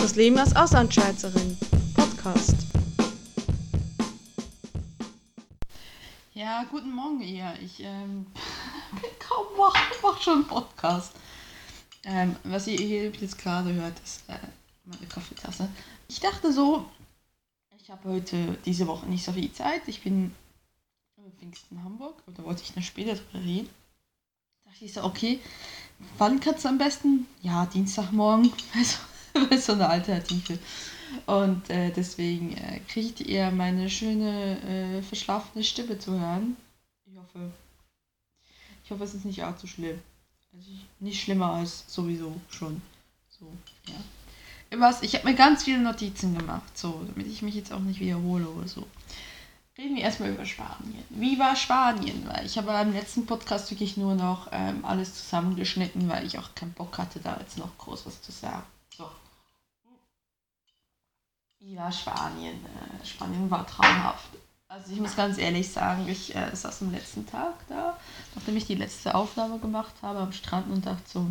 Das Leben als Auslandschweizerin. Podcast. Ja, guten Morgen ihr. Ich ähm, bin kaum wach, ich mach schon einen Podcast. Ähm, was ihr hier jetzt gerade hört, ist äh, meine Kaffeetasse. Ich dachte so, ich habe heute diese Woche nicht so viel Zeit. Ich bin Pfingsten in Hamburg oder wollte ich noch später drüber reden. Da dachte ich so, okay, wann kannst du am besten? Ja, Dienstagmorgen. Also, so eine Alternative. Und äh, deswegen äh, kriegt ihr meine schöne, äh, verschlafene Stimme zu hören. Ich hoffe, ich hoffe, es ist nicht allzu schlimm. Also nicht schlimmer als sowieso schon. So, ja. Was, ich habe mir ganz viele Notizen gemacht, so, damit ich mich jetzt auch nicht wiederhole oder so. Reden wir erstmal über Spanien. Wie war Spanien? Weil ich habe beim letzten Podcast wirklich nur noch ähm, alles zusammengeschnitten, weil ich auch keinen Bock hatte, da jetzt noch groß was zu sagen. So. War Spanien? Äh, Spanien war traumhaft. Also ich muss ganz ehrlich sagen, ich äh, saß am letzten Tag da, nachdem ich die letzte Aufnahme gemacht habe am Strand und dachte so,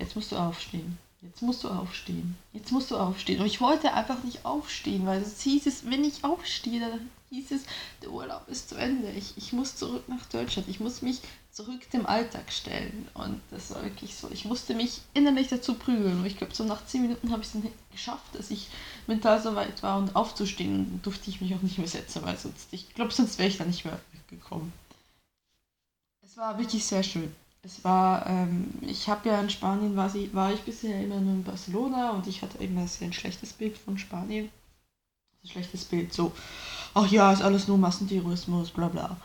jetzt musst du aufstehen. Jetzt musst du aufstehen. Jetzt musst du aufstehen. Und ich wollte einfach nicht aufstehen, weil es hieß es, wenn ich aufstehe, dann hieß es, der Urlaub ist zu Ende. Ich, ich muss zurück nach Deutschland. Ich muss mich zurück dem Alltag stellen. Und das war wirklich so. Ich musste mich innerlich dazu prügeln. Und ich glaube, so nach zehn Minuten habe ich es dann geschafft, dass ich mental so weit war und aufzustehen. Und durfte ich mich auch nicht mehr setzen, weil sonst, ich glaube, sonst wäre ich da nicht mehr weggekommen. Es war wirklich sehr schön. Es war, ähm, ich habe ja in Spanien, war, sie, war ich bisher immer nur in Barcelona und ich hatte immer sehr ein schlechtes Bild von Spanien. Ein schlechtes Bild, so, ach ja, ist alles nur Massentourismus, bla bla.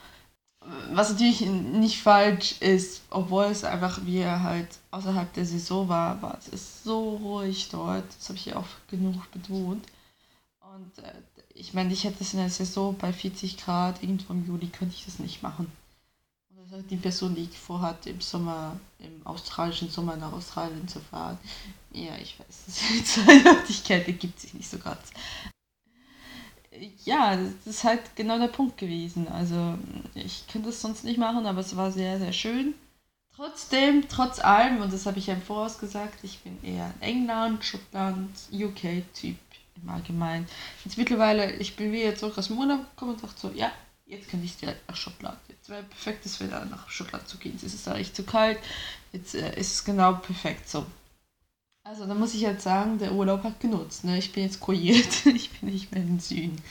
Was natürlich nicht falsch ist, obwohl es einfach wie halt außerhalb der Saison war, war es ist so ruhig dort, das habe ich ja auch genug betont. Und äh, ich meine, ich hätte es in der Saison bei 40 Grad, irgendwo im Juli, könnte ich das nicht machen die Person, die ich vorhatte, im Sommer, im australischen Sommer nach Australien zu fahren. Ja, ich weiß, die Zweideutigkeit ergibt sich nicht so ganz. Ja, das ist halt genau der Punkt gewesen. Also, ich könnte es sonst nicht machen, aber es war sehr, sehr schön. Trotzdem, trotz allem, und das habe ich ja im Voraus gesagt, ich bin eher ein England, Schottland, UK-Typ im Allgemeinen. Jetzt mittlerweile, ich bin wieder zurück aus dem Urlaub gekommen und dachte so, ja, jetzt kann ich direkt nach Schottland. Jetzt wäre perfektes Wetter, nach Schottland zu gehen. Jetzt ist es da echt zu kalt. Jetzt äh, ist es genau perfekt so. Also da muss ich jetzt sagen, der Urlaub hat genutzt. Ne? Ich bin jetzt kuriert. ich bin nicht mehr im Süden.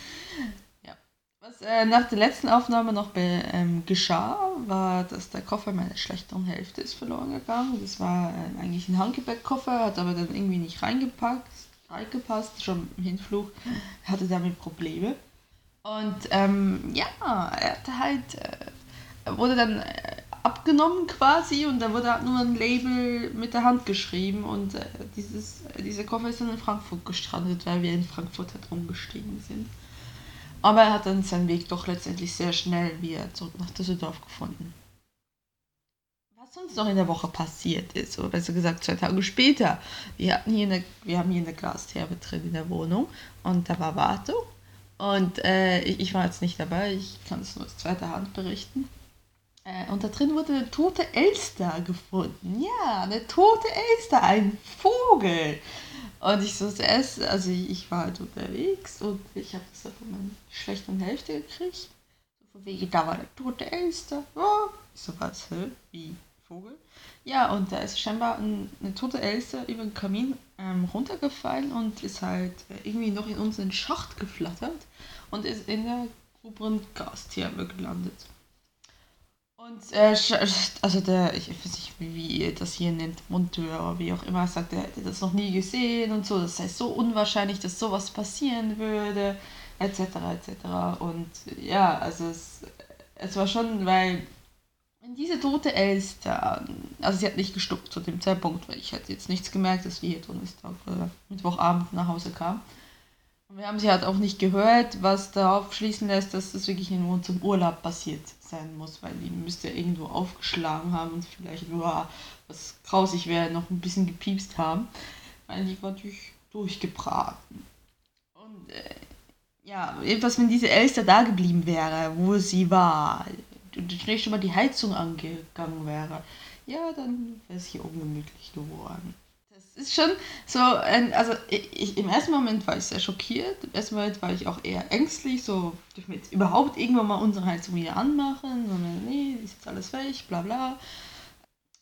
Ja. Was äh, nach der letzten Aufnahme noch ähm, geschah, war, dass der Koffer meiner schlechteren Hälfte ist verloren gegangen. Das war äh, eigentlich ein Handgepäckkoffer, hat aber dann irgendwie nicht reingepackt, reingepasst, schon im Hinflug. Hatte damit Probleme. Und ähm, ja, er hatte halt, äh, wurde dann äh, abgenommen quasi und da wurde halt nur ein Label mit der Hand geschrieben und äh, dieses, dieser Koffer ist dann in Frankfurt gestrandet, weil wir in Frankfurt halt rumgestiegen sind. Aber er hat dann seinen Weg doch letztendlich sehr schnell wieder zurück nach Düsseldorf gefunden. Was uns noch in der Woche passiert ist, oder besser gesagt zwei Tage später, wir, hatten hier eine, wir haben hier eine Glastherbe drin in der Wohnung und da war Wartung und äh, ich war jetzt nicht dabei, ich kann es nur aus zweiter Hand berichten. Äh, und da drin wurde eine tote Elster gefunden. Ja, eine tote Elster, ein Vogel. Und ich so zuerst, also ich, war halt unterwegs und ich habe das von meiner schlechten Hälfte gekriegt. Von wegen, da war eine tote Elster. Oh. Ich so, was, hä? Wie? Vogel? Ja, und da ist scheinbar ein, eine tote Elster über den Kamin ähm, runtergefallen und ist halt irgendwie noch in unseren Schacht geflattert und ist in der oberen Gastherme gelandet. Und äh, also der, ich weiß nicht, wie ihr das hier nennt, Monteur wie auch immer, sagt, er hätte das noch nie gesehen und so. Das heißt so unwahrscheinlich, dass sowas passieren würde, etc. etc. Und ja, also es, es war schon, weil diese tote Elster, also sie hat nicht gestuckt zu dem Zeitpunkt, weil ich hatte jetzt nichts gemerkt, dass wir hier Donnerstag oder Mittwochabend nach Hause kamen. Und wir haben sie halt auch nicht gehört, was darauf schließen lässt, dass das wirklich in unserem Urlaub passiert sein muss, weil die müsste irgendwo aufgeschlagen haben und vielleicht nur, was grausig wäre, noch ein bisschen gepiepst haben, weil die war natürlich durchgebraten. Und äh, ja, etwas, wenn diese Elster da geblieben wäre, wo sie war, und vielleicht schon mal die Heizung angegangen wäre, ja, dann wäre es hier ungemütlich geworden. Das Das ist schon so, ein, also ich, im ersten Moment war ich sehr schockiert, im ersten Moment war ich auch eher ängstlich, so, dürfen wir jetzt überhaupt irgendwann mal unsere Heizung wieder anmachen? Und nee, ist jetzt alles weg, bla bla,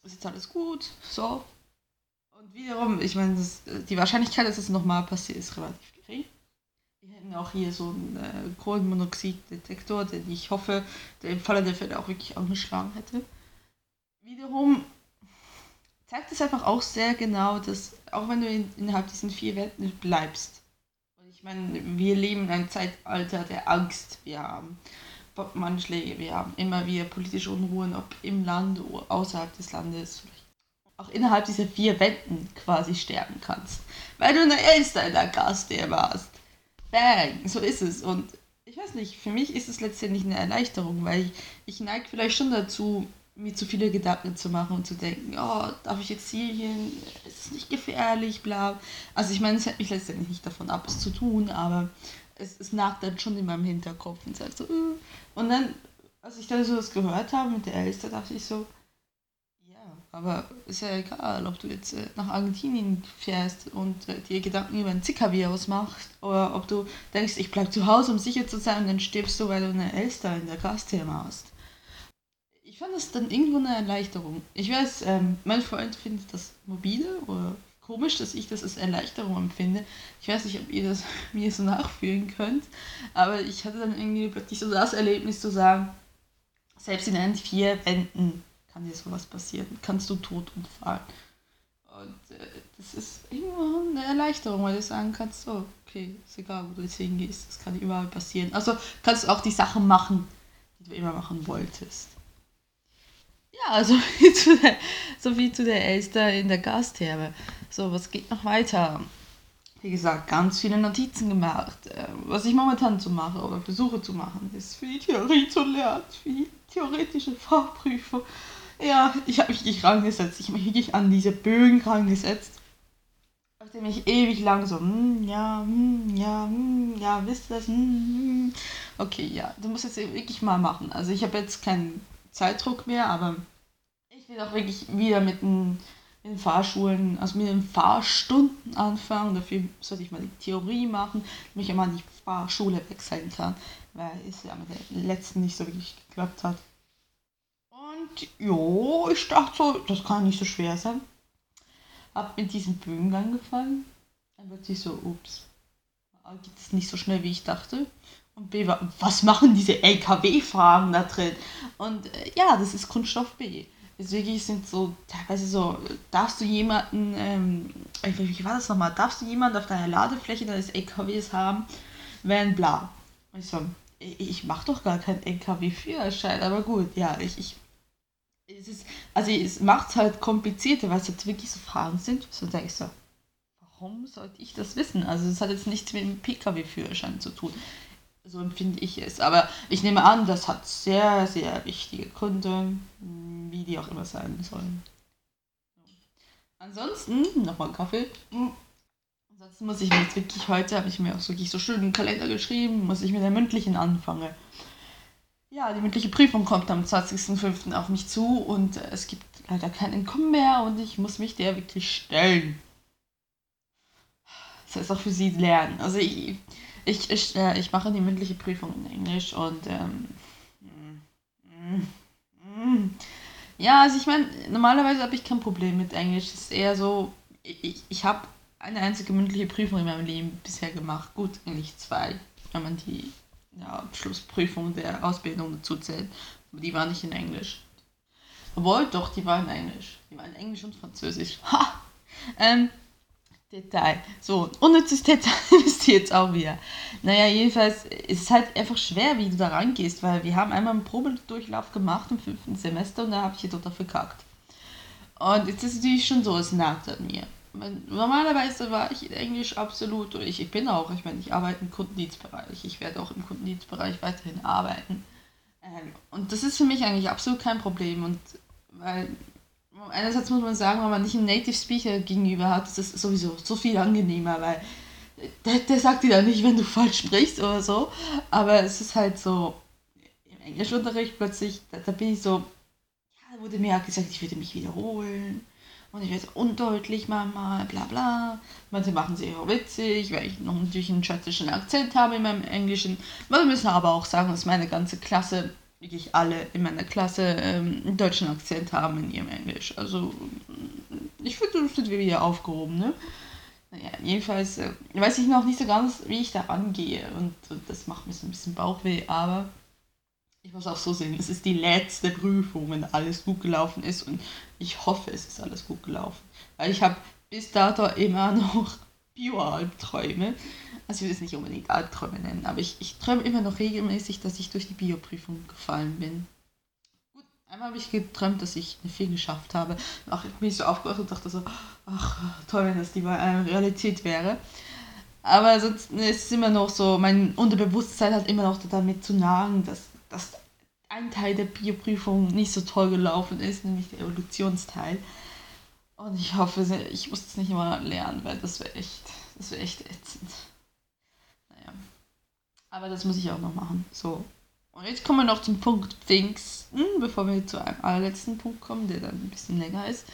ist jetzt alles gut, so. Und wiederum, ich meine, die Wahrscheinlichkeit, dass es nochmal passiert, ist relativ gering. Wir hätten auch hier so einen äh, Kohlenmonoxiddetektor, den ich hoffe, der im Falle der Fälle auch wirklich angeschlagen hätte. Wiederum zeigt es einfach auch sehr genau, dass auch wenn du in, innerhalb diesen vier Wänden bleibst, und ich meine, wir leben in einem Zeitalter der Angst, wir haben Bombenanschläge, wir haben immer wieder politische Unruhen, ob im Land oder außerhalb des Landes, auch innerhalb dieser vier Wänden quasi sterben kannst, weil du eine in der Gastwehr warst. Bang, so ist es. Und ich weiß nicht, für mich ist es letztendlich eine Erleichterung, weil ich, ich neige vielleicht schon dazu, mir zu viele Gedanken zu machen und zu denken, oh, darf ich jetzt hier hin? Ist es nicht gefährlich? Bla. Also ich meine, es hält mich letztendlich nicht davon ab, es zu tun, aber es, es nagt dann schon in meinem Hinterkopf und sagt so, uh. und dann, als ich dann so das gehört habe mit der Elster, dachte ich so, ja, aber ist ja egal, ob du jetzt äh, nach Argentinien fährst und äh, dir Gedanken über ein Zika-Virus machst oder ob du denkst, ich bleib zu Hause, um sicher zu sein und dann stirbst du, weil du eine Elster in der Gastherme hast ich fand das dann irgendwo eine Erleichterung. Ich weiß, ähm, mein Freund findet das mobile oder komisch, dass ich das als Erleichterung empfinde. Ich weiß nicht, ob ihr das mir so nachfühlen könnt, aber ich hatte dann irgendwie plötzlich so das Erlebnis zu sagen, selbst in einen vier Wänden kann dir sowas passieren, kannst du tot umfallen. Und äh, das ist irgendwo eine Erleichterung, weil du sagen kannst, so, okay, ist egal, wo du jetzt hingehst, das kann überall passieren. Also kannst du auch die Sachen machen, die du immer machen wolltest. Ja, also viel zu der, so viel zu der Elster in der Gastherbe. So, was geht noch weiter? Wie gesagt, ganz viele Notizen gemacht. Äh, was ich momentan so mache oder versuche zu machen, ist für die Theorie zu lernen, für die theoretische Fachprüfung. Ja, ich habe mich wirklich rangesetzt. Ich habe mich wirklich an diese Bögen rangesetzt. Nachdem ich ewig lang so, hm, ja, hm, ja, hm, ja, wisst ihr das? Hm. Okay, ja, du musst jetzt wirklich mal machen. Also ich habe jetzt keinen Zeitdruck mehr, aber ich will auch wirklich wieder mit den, mit den Fahrschulen, also mit den Fahrstunden anfangen. Dafür sollte ich mal die Theorie machen, damit ich an die Fahrschule wechseln kann, weil es ja mit der letzten nicht so wirklich geklappt hat. Und jo, ich dachte so, das kann nicht so schwer sein. Hab mit diesem Bögen angefangen. Dann wird sich so, ups, geht es nicht so schnell, wie ich dachte. Und B was machen diese LKW-Fragen da drin? Und äh, ja, das ist Kunststoff B. Deswegen sind so teilweise so, darfst du jemanden, ähm, wie war das nochmal, darfst du jemanden auf deiner Ladefläche deines LKWs haben, wenn bla. Und ich so, ich, ich mach doch gar keinen LKW-Führerschein, aber gut, ja, ich, ich es ist, also es macht es halt komplizierter, weil es jetzt wirklich so Fragen sind. So denke ich so, warum sollte ich das wissen? Also es hat jetzt nichts mit dem Pkw-Führerschein zu tun. So empfinde ich es. Aber ich nehme an, das hat sehr, sehr wichtige Gründe, wie die auch immer sein sollen. Ansonsten, nochmal Kaffee. Ansonsten muss ich mir jetzt wirklich heute, habe ich mir auch wirklich so schön einen Kalender geschrieben, muss ich mit der mündlichen anfangen. Ja, die mündliche Prüfung kommt am 20.05. auf mich zu und es gibt leider kein Entkommen mehr und ich muss mich der wirklich stellen. Das heißt auch für sie lernen. Also ich, ich, ich, äh, ich mache die mündliche Prüfung in Englisch und ähm, ja, also ich meine, normalerweise habe ich kein Problem mit Englisch. Es ist eher so, ich, ich habe eine einzige mündliche Prüfung in meinem Leben bisher gemacht. Gut, eigentlich zwei, wenn man die ja, Abschlussprüfung der Ausbildung dazu zählt. Aber die war nicht in Englisch. Obwohl, doch, die war in Englisch. Die war in Englisch und Französisch. Ha! Ähm, Detail. So, unnützes Detail wisst ihr jetzt auch wieder. Naja, jedenfalls ist es halt einfach schwer, wie du da rangehst, weil wir haben einmal einen Probedurchlauf gemacht im fünften Semester und da habe ich hier total verkackt. Und jetzt ist es natürlich schon so, es nagt an mir. Normalerweise war ich in Englisch absolut, oder ich, ich bin auch, ich meine, ich arbeite im Kundendienstbereich, ich werde auch im Kundendienstbereich weiterhin arbeiten. Ähm, und das ist für mich eigentlich absolut kein Problem. Und weil einerseits muss man sagen, wenn man nicht einen Native Speaker gegenüber hat, ist das sowieso so viel angenehmer, weil der, der sagt dir dann nicht, wenn du falsch sprichst oder so. Aber es ist halt so, im Englischunterricht plötzlich, da, da bin ich so, ja, da wurde mir ja gesagt, ich würde mich wiederholen. Und ich werde undeutlich manchmal, bla bla. Manche machen sie auch witzig, weil ich noch natürlich einen schottischen Akzent habe in meinem Englischen. Wir müssen aber auch sagen, dass meine ganze Klasse, wirklich alle in meiner Klasse, ähm, einen deutschen Akzent haben in ihrem Englisch. Also, ich finde, das sind wir hier aufgehoben, ne? Naja, jedenfalls äh, weiß ich noch nicht so ganz, wie ich da angehe. Und, und das macht mir so ein bisschen Bauchweh, aber ich muss auch so sehen, es ist die letzte Prüfung, wenn alles gut gelaufen ist und ich hoffe, es ist alles gut gelaufen. Weil ich habe bis dato immer noch Bio-Albträume. Also ich will es nicht unbedingt Albträume nennen, aber ich, ich träume immer noch regelmäßig, dass ich durch die Bioprüfung gefallen bin. Gut, einmal habe ich geträumt, dass ich eine 4 geschafft habe. Ach, ich bin so aufgewacht und dachte so, ach toll, wenn das die Realität wäre. Aber sonst ist es immer noch so, mein Unterbewusstsein hat immer noch damit zu nagen, dass, dass ein Teil der Bioprüfung nicht so toll gelaufen ist, nämlich der Evolutionsteil. Und ich hoffe, ich muss es nicht immer lernen, weil das wäre echt, das wäre echt ätzend. Naja. Aber das muss ich auch noch machen. So. Und jetzt kommen wir noch zum Punkt Pfingsten, bevor wir zu einem allerletzten Punkt kommen, der dann ein bisschen länger ist.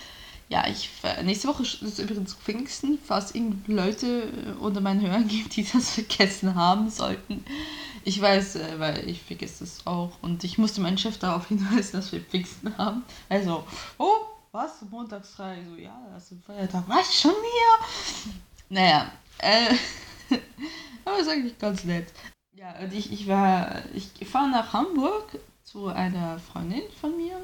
Ja, ich nächste Woche ist übrigens Pfingsten, falls irgendwie Leute äh, unter meinen Hörern gibt, die das vergessen haben sollten. Ich weiß, äh, weil ich vergesse es auch. Und ich musste meinen Chef darauf hinweisen, dass wir Pfingsten haben. Also, oh, was? Montags frei? So, ja, das ist ein Feiertag. Was? Schon wieder? Naja, äh, aber ist eigentlich ganz nett. Ja, und ich, ich war, ich fahre nach Hamburg zu einer Freundin von mir.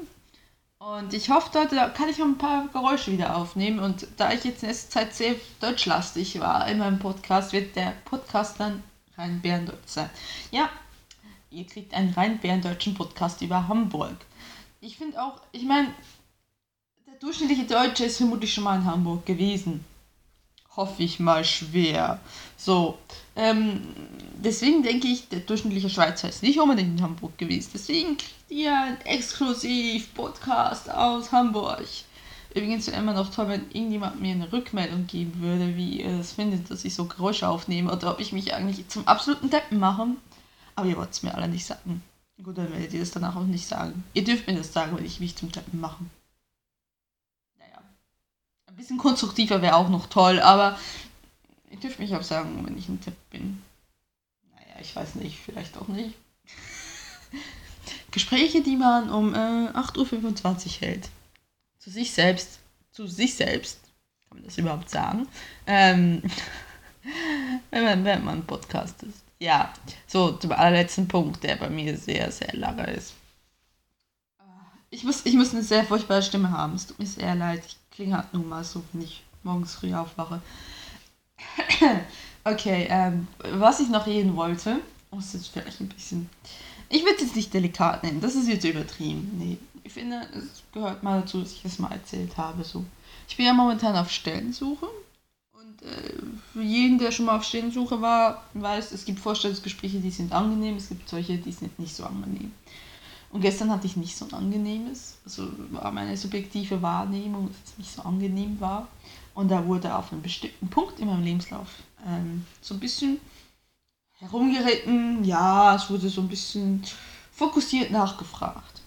Und ich hoffe, dort kann ich auch ein paar Geräusche wieder aufnehmen. Und da ich jetzt in letzter Zeit sehr deutschlastig war in meinem Podcast, wird der Podcast dann rein Bärendeutsch sein. Ja, ihr kriegt einen rein bärendeutschen Podcast über Hamburg. Ich finde auch, ich meine, durchschnittliche Deutsche ist vermutlich schon mal in Hamburg gewesen. Hoffe ich mal schwer. So, ähm, deswegen denke ich, der durchschnittliche Schweizer ist nicht unbedingt in Hamburg gewesen. Deswegen kriegt ihr einen exklusiv Podcast aus Hamburg. Übrigens wäre immer noch toll, wenn irgendjemand mir eine Rückmeldung geben würde, wie ihr es findet, dass ich so Geräusche aufnehme oder ob ich mich eigentlich zum absoluten Deppen mache. Aber ihr wollt es mir alle nicht sagen. Gut, dann werdet ihr das danach auch nicht sagen. Ihr dürft mir das sagen, wenn ich mich zum Deppen mache. Bisschen konstruktiver wäre auch noch toll, aber ihr dürft mich auch sagen, wenn ich ein Depp bin. Naja, ich weiß nicht, vielleicht auch nicht. Gespräche, die man um äh, 8.25 Uhr hält zu sich selbst, zu sich selbst, kann man das überhaupt sagen, ähm, wenn, man, wenn man Podcast ist. Ja, so zum allerletzten Punkt, der bei mir sehr, sehr lange ist. Ich muss, ich muss eine sehr furchtbare Stimme haben. Es tut mir sehr leid. Ich klinge halt nun mal so, wenn ich morgens früh aufwache. okay, ähm, was ich noch reden wollte, muss jetzt vielleicht ein bisschen. Ich würde es jetzt nicht delikat nennen, das ist jetzt übertrieben. Nee, ich finde, es gehört mal dazu, dass ich das mal erzählt habe. So. Ich bin ja momentan auf Stellensuche. Und äh, für jeden, der schon mal auf Stellensuche war, weiß, es gibt Vorstellungsgespräche, die sind angenehm, es gibt solche, die sind nicht so angenehm. Und gestern hatte ich nicht so ein angenehmes, also war meine subjektive Wahrnehmung, dass es nicht so angenehm war. Und da wurde auf einen bestimmten Punkt in meinem Lebenslauf ähm, so ein bisschen herumgeritten. Ja, es wurde so ein bisschen fokussiert nachgefragt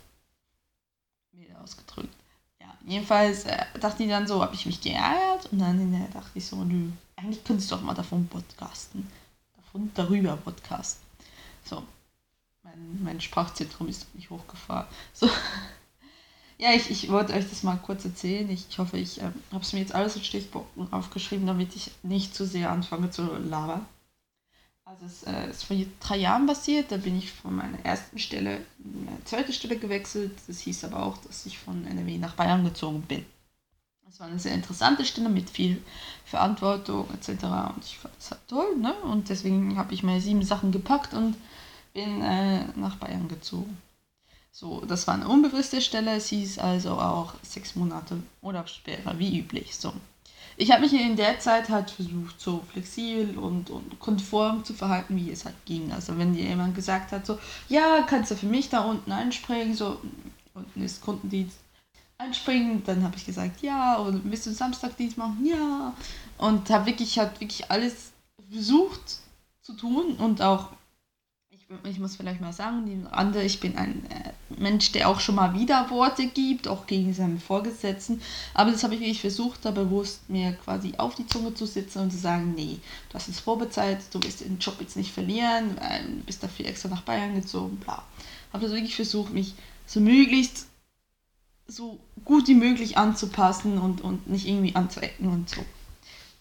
ausgedrückt. Ja, jedenfalls äh, dachte ich dann so, habe ich mich geärgert und dann äh, dachte ich so, nö, eigentlich könntest du doch mal davon podcasten. Davon darüber podcasten. So, mein, mein Sprachzentrum ist nicht hochgefahren. So. Ja, ich, ich wollte euch das mal kurz erzählen. Ich, ich hoffe, ich äh, habe es mir jetzt alles in Stichpunkten aufgeschrieben, damit ich nicht zu sehr anfange zu labern. Also es äh, ist vor drei Jahren passiert, da bin ich von meiner ersten Stelle in meine zweite Stelle gewechselt. Das hieß aber auch, dass ich von NRW nach Bayern gezogen bin. Das war eine sehr interessante Stelle mit viel Verantwortung etc. Und ich fand das halt toll, ne? Und deswegen habe ich meine sieben Sachen gepackt und bin äh, nach Bayern gezogen. So, das war eine unbewusste Stelle, es hieß also auch sechs Monate Urlaubssperre, wie üblich. So ich habe mich in der Zeit halt versucht, so flexibel und, und konform zu verhalten, wie es halt ging. Also wenn dir jemand gesagt hat, so, ja, kannst du für mich da unten einspringen, so, unten ist Kundendienst, einspringen, dann habe ich gesagt, ja, und willst du Samstagdienst machen? Ja. Und habe wirklich, halt wirklich alles versucht zu tun und auch, ich muss vielleicht mal sagen, die andere, ich bin ein äh, Mensch, der auch schon mal Widerworte gibt, auch gegen seinen Vorgesetzten. Aber das habe ich wirklich versucht, da bewusst mir quasi auf die Zunge zu sitzen und zu sagen, nee, du hast jetzt Probezeit, du wirst den Job jetzt nicht verlieren, du bist dafür extra nach Bayern gezogen, bla. Habe das wirklich versucht, mich so möglichst so gut wie möglich anzupassen und, und nicht irgendwie anzuecken und so.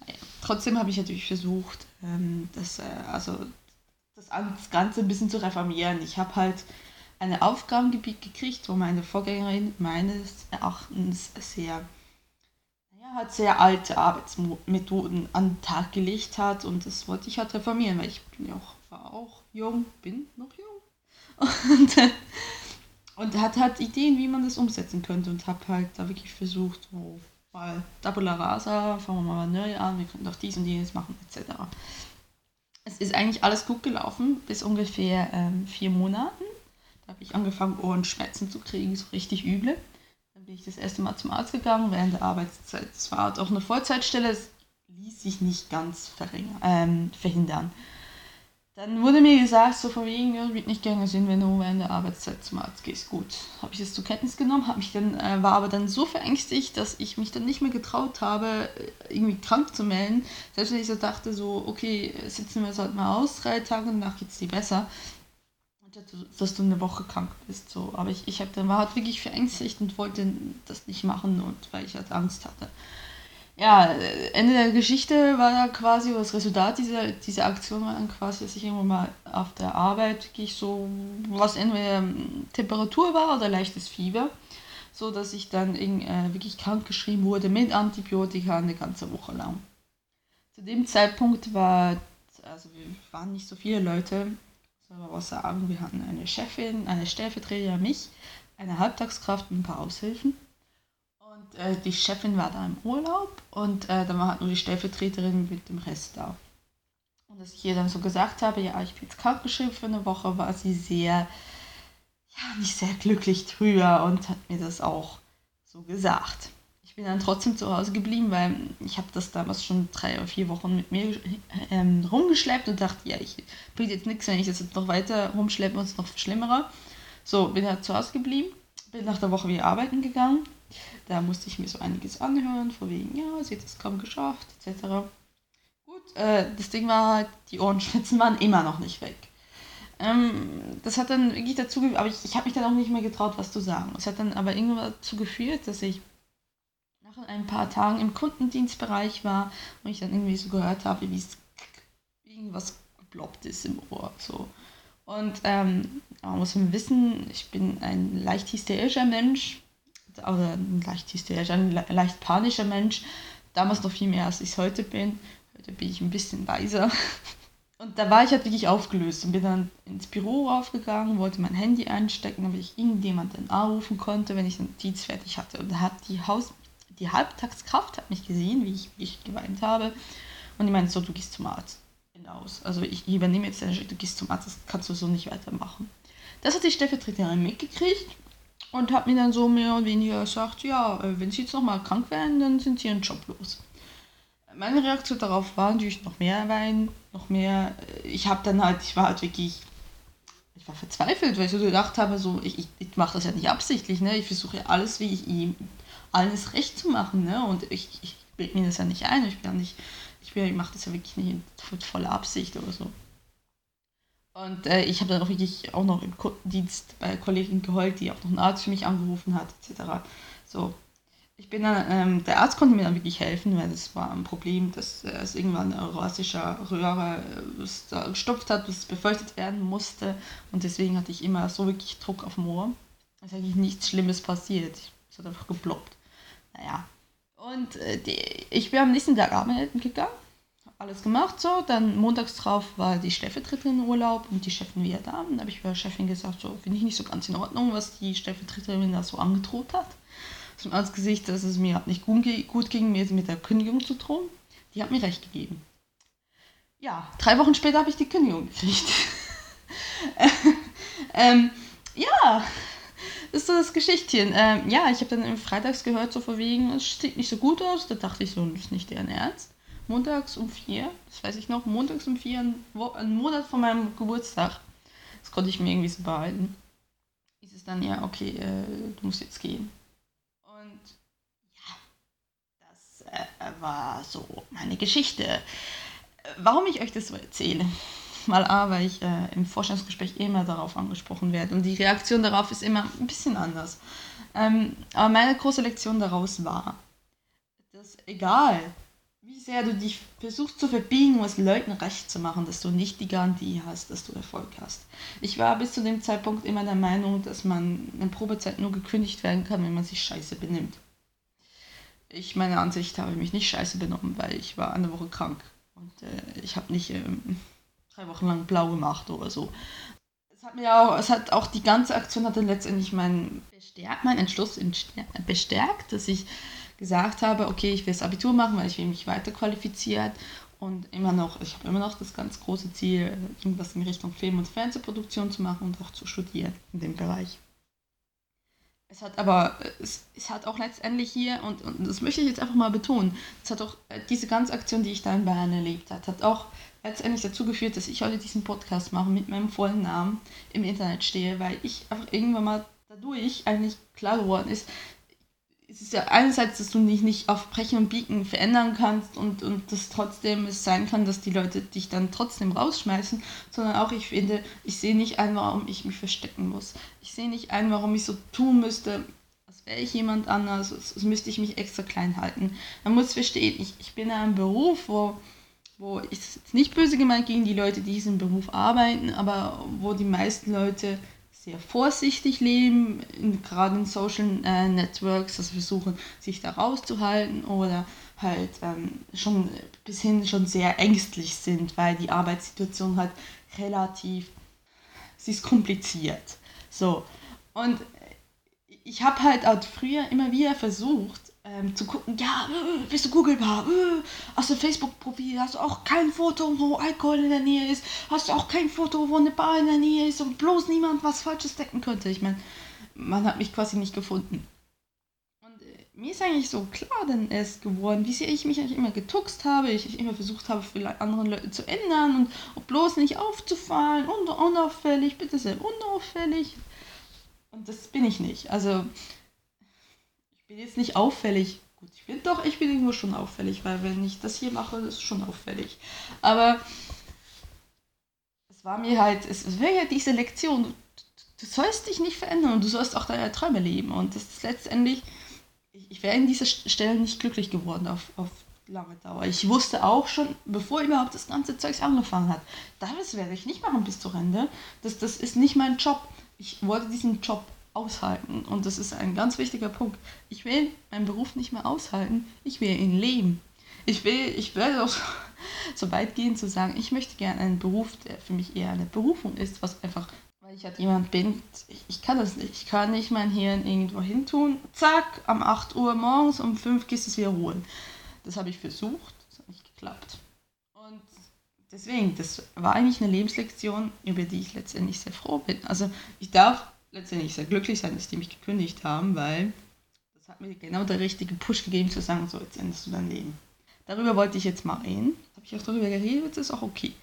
Naja, trotzdem habe ich natürlich versucht, ähm, das, äh, also das Ganze ein bisschen zu reformieren. Ich habe halt ein Aufgabengebiet gekriegt, wo meine Vorgängerin meines Erachtens sehr, naja, hat sehr alte Arbeitsmethoden an den Tag gelegt hat und das wollte ich halt reformieren, weil ich bin ja auch, war auch jung, bin noch jung. Und, und hat halt Ideen, wie man das umsetzen könnte und habe halt da wirklich versucht, oh, weil Tabula Rasa, fangen wir mal neu an, wir können doch dies und jenes machen, etc es ist eigentlich alles gut gelaufen, bis ungefähr ähm, vier Monaten. Da habe ich angefangen, Ohrenschmerzen zu kriegen, so richtig üble. Dann bin ich das erste Mal zum Arzt gegangen während der Arbeitszeit. Es war halt auch eine Vollzeitstelle, es ließ sich nicht ganz ähm, verhindern. Dann wurde mir gesagt, so von wegen, ja, wird nicht gerne sehen, wenn du während der Arbeitszeit zum Arzt gehst. Gut, habe ich das zur Kenntnis genommen, mich dann, äh, war aber dann so verängstigt, dass ich mich dann nicht mehr getraut habe, äh, irgendwie krank zu melden. Selbst wenn ich so dachte, so, okay, sitzen wir es halt mal aus, drei Tage, danach geht es dir besser. Dass du eine Woche krank bist. So. Aber ich, ich hab, dann war halt wirklich verängstigt und wollte das nicht machen, und weil ich halt Angst hatte ja, Ende der Geschichte war da quasi, das Resultat dieser, dieser Aktion war dann quasi, dass ich irgendwann mal auf der Arbeit wirklich so, was entweder Temperatur war oder leichtes Fieber, so dass ich dann äh, wirklich krank geschrieben wurde mit Antibiotika eine ganze Woche lang. Zu dem Zeitpunkt war, also wir waren nicht so viele Leute, soll man was sagen, wir hatten eine Chefin, eine Stellvertreterin, mich, eine Halbtagskraft und ein paar Aushilfen. Und äh, die Chefin war da im Urlaub und äh, dann war halt nur die Stellvertreterin mit dem Rest da. Und dass ich ihr dann so gesagt habe, ja, ich bin jetzt krankgeschrieben für eine Woche, war sie sehr, ja, nicht sehr glücklich drüber und hat mir das auch so gesagt. Ich bin dann trotzdem zu Hause geblieben, weil ich habe das damals schon drei oder vier Wochen mit mir ähm, rumgeschleppt und dachte, ja, ich bringt jetzt nichts, wenn ich das jetzt noch weiter rumschleppe und es noch schlimmerer. So, bin halt zu Hause geblieben, bin nach der Woche wieder arbeiten gegangen da musste ich mir so einiges anhören, von wegen, ja, sie hat es kaum geschafft, etc. Gut, äh, das Ding war halt, die Ohrenschmerzen waren immer noch nicht weg. Ähm, das hat dann wirklich dazu geführt, aber ich, ich habe mich dann auch nicht mehr getraut, was zu sagen. Es hat dann aber irgendwann dazu geführt, dass ich nach ein paar Tagen im Kundendienstbereich war und ich dann irgendwie so gehört habe, wie es irgendwas geploppt ist im Ohr. So. Und ähm, man muss wissen, ich bin ein leicht hysterischer Mensch oder ein leicht hysterisch, ein leicht panischer Mensch. Damals noch viel mehr, als ich es heute bin. Heute bin ich ein bisschen weiser. Und da war ich halt wirklich aufgelöst und bin dann ins Büro raufgegangen, wollte mein Handy einstecken, damit ich irgendjemanden anrufen konnte, wenn ich den Dienst fertig hatte. Und da hat die Haus, die Halbtagskraft hat mich gesehen, wie ich, wie ich geweint habe. Und die meinte so, du gehst zum Arzt. Hinaus. Also ich übernehme jetzt den Schritt, du gehst zum Arzt, das kannst du so nicht weitermachen. Das hat die Stellvertreterin mitgekriegt und hat mir dann so mehr oder weniger gesagt, ja, äh, wenn sie jetzt nochmal krank werden, dann sind sie ihren Job los. Meine Reaktion darauf war natürlich noch mehr Wein, noch mehr. Äh, ich habe dann halt, ich war halt wirklich, ich war verzweifelt, weil ich so gedacht habe, so, ich, ich, ich mache das ja nicht absichtlich, ne? Ich versuche ja alles, wie ich ihm alles recht zu machen, ne? Und ich, ich bilde mir das ja nicht ein, ich bin ja nicht, ich, ich mache das ja wirklich nicht in voller Absicht oder so. Und äh, ich habe dann auch wirklich auch noch im Kundendienst bei Kollegin geheult, die auch noch einen Arzt für mich angerufen hat, etc. So. Ich bin dann, ähm, der Arzt konnte mir dann wirklich helfen, weil das war ein Problem, dass äh, es irgendwann ein rassischer Röhre äh, da gestopft hat, was befeuchtet werden musste. Und deswegen hatte ich immer so wirklich Druck auf dem Ohr. Es ist eigentlich nichts Schlimmes passiert. Es hat einfach geploppt. Naja. Und äh, die, ich bin am nächsten Tag arbeiten gegangen alles gemacht so. Dann montags drauf war die Stellvertreterin im Urlaub und die Chefin wieder da. Dann habe ich bei der Chefin gesagt, so finde ich nicht so ganz in Ordnung, was die Stellvertreterin da so angedroht hat. Zum als Gesicht, dass es mir nicht gut ging, mir mit der Kündigung zu drohen. Die hat mir recht gegeben. Ja, drei Wochen später habe ich die Kündigung gekriegt. ähm, ja, ist so das Geschichtchen. Ähm, ja, ich habe dann Freitags gehört, so von wegen, es sieht nicht so gut aus. Da dachte ich so, das ist nicht deren Ernst montags um vier, das weiß ich noch, montags um vier, ein Monat vor meinem Geburtstag, Das konnte ich mir irgendwie so behalten. Ist es dann, ja, okay, äh, du musst jetzt gehen. Und ja, das äh, war so meine Geschichte. Warum ich euch das so erzähle? Mal A, weil ich äh, im Vorstellungsgespräch immer darauf angesprochen werde und die Reaktion darauf ist immer ein bisschen anders. Ähm, aber meine große Lektion daraus war, dass egal, wie sehr du dich versuchst zu verbiegen, um es Leuten recht zu machen, dass du nicht die Garantie hast, dass du Erfolg hast. Ich war bis zu dem Zeitpunkt immer der Meinung, dass man in Probezeit nur gekündigt werden kann, wenn man sich scheiße benimmt. Ich, meiner Ansicht, habe mich nicht scheiße benommen, weil ich war eine Woche krank. Und äh, ich habe nicht ähm, drei Wochen lang blau gemacht oder so. Es hat mir auch, es hat auch die ganze Aktion hat dann letztendlich meinen bestärkt, meinen Entschluss bestärkt, dass ich gesagt habe, okay, ich will das Abitur machen, weil ich will mich weiter qualifiziert und immer noch, ich habe immer noch das ganz große Ziel, irgendwas in Richtung Film- und Fernsehproduktion zu machen und auch zu studieren in dem Bereich. Es hat aber, es, es hat auch letztendlich hier, und, und das möchte ich jetzt einfach mal betonen, es hat auch äh, diese ganze Aktion, die ich da in Bayern erlebt habe, hat auch letztendlich dazu geführt, dass ich heute diesen Podcast mache mit meinem vollen Namen im Internet stehe, weil ich einfach irgendwann mal dadurch eigentlich klar geworden ist, es ist ja einerseits, dass du dich nicht auf Brechen und Biegen verändern kannst und, und dass trotzdem es sein kann, dass die Leute dich dann trotzdem rausschmeißen, sondern auch ich finde, ich sehe nicht ein, warum ich mich verstecken muss. Ich sehe nicht ein, warum ich so tun müsste, als wäre ich jemand anders, als, als müsste ich mich extra klein halten. Man muss verstehen, ich, ich bin in einem Beruf, wo, wo ich nicht böse gemeint gegen die Leute, die diesen Beruf arbeiten, aber wo die meisten Leute sehr vorsichtig leben, in, gerade in Social äh, Networks, also versuchen, sich da rauszuhalten oder halt ähm, schon bis hin schon sehr ängstlich sind, weil die Arbeitssituation halt relativ, sie ist kompliziert. So, und ich habe halt auch früher immer wieder versucht, ähm, zu gucken, ja, äh, bist du googelbar, äh, hast du ein Facebook-Profil, hast du auch kein Foto, wo Alkohol in der Nähe ist, hast du auch kein Foto, wo eine Bar in der Nähe ist und bloß niemand was Falsches decken könnte. Ich meine, man hat mich quasi nicht gefunden. Und äh, mir ist eigentlich so klar dann erst geworden, wie sehr ich mich eigentlich immer getuckst habe, ich, ich immer versucht habe, vielleicht anderen Leute zu ändern und, und bloß nicht aufzufallen, un unauffällig, bitte sehr unauffällig. Und das bin ich nicht. Also bin jetzt nicht auffällig. Gut, ich bin doch, ich bin irgendwo schon auffällig, weil wenn ich das hier mache, ist schon auffällig. Aber es war mir halt, es wäre ja diese Lektion, du, du, sollst dich nicht verändern und du sollst auch deine Träume leben. Und das ist letztendlich, ich, ich wäre in dieser Stelle nicht glücklich geworden auf, auf lange Dauer. Ich wusste auch schon, bevor überhaupt das ganze Zeugs angefangen hat, das werde ich nicht machen bis zur Rente. Das, das ist nicht mein Job. Ich wollte diesen Job aushalten. Und das ist ein ganz wichtiger Punkt. Ich will meinen Beruf nicht mehr aushalten, ich will ihn leben. Ich will, ich werde auch so weit gehen zu sagen, ich möchte gerne einen Beruf, der für mich eher eine Berufung ist, was einfach, weil ich halt jemand bin, ich, ich kann das nicht. Ich kann nicht mein Hirn irgendwo hin tun. Zack, um 8 Uhr morgens, um 5 gehst du es wieder holen. Das habe ich versucht, das hat nicht geklappt. Und deswegen, das war eigentlich eine Lebenslektion, über die ich letztendlich sehr froh bin. Also ich darf letztendlich sehr glücklich sein, dass die mich gekündigt haben, weil das hat mir genau der richtige Push gegeben, zu sagen, so, jetzt endest du dein Leben. Darüber wollte ich jetzt mal reden. Habe ich auch darüber geredet, ist auch okay.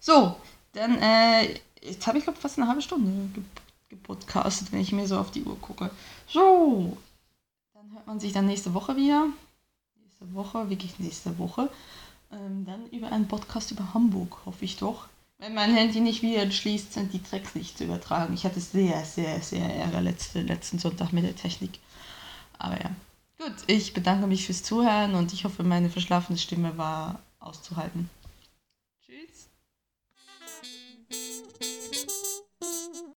So, dann, äh, jetzt habe ich glaube fast eine halbe Stunde gepodcastet, wenn ich mir so auf die Uhr gucke. So, dann hört man sich dann nächste Woche wieder. Nächste Woche, wirklich nächste Woche. Ähm, dann über einen Podcast über Hamburg, hoffe ich doch. Wenn mein Handy nicht wieder entschließt, sind die Tracks nicht zu übertragen. Ich hatte sehr, sehr, sehr Ärger letzte, letzten Sonntag mit der Technik. Aber ja. Gut, ich bedanke mich fürs Zuhören und ich hoffe, meine verschlafene Stimme war auszuhalten.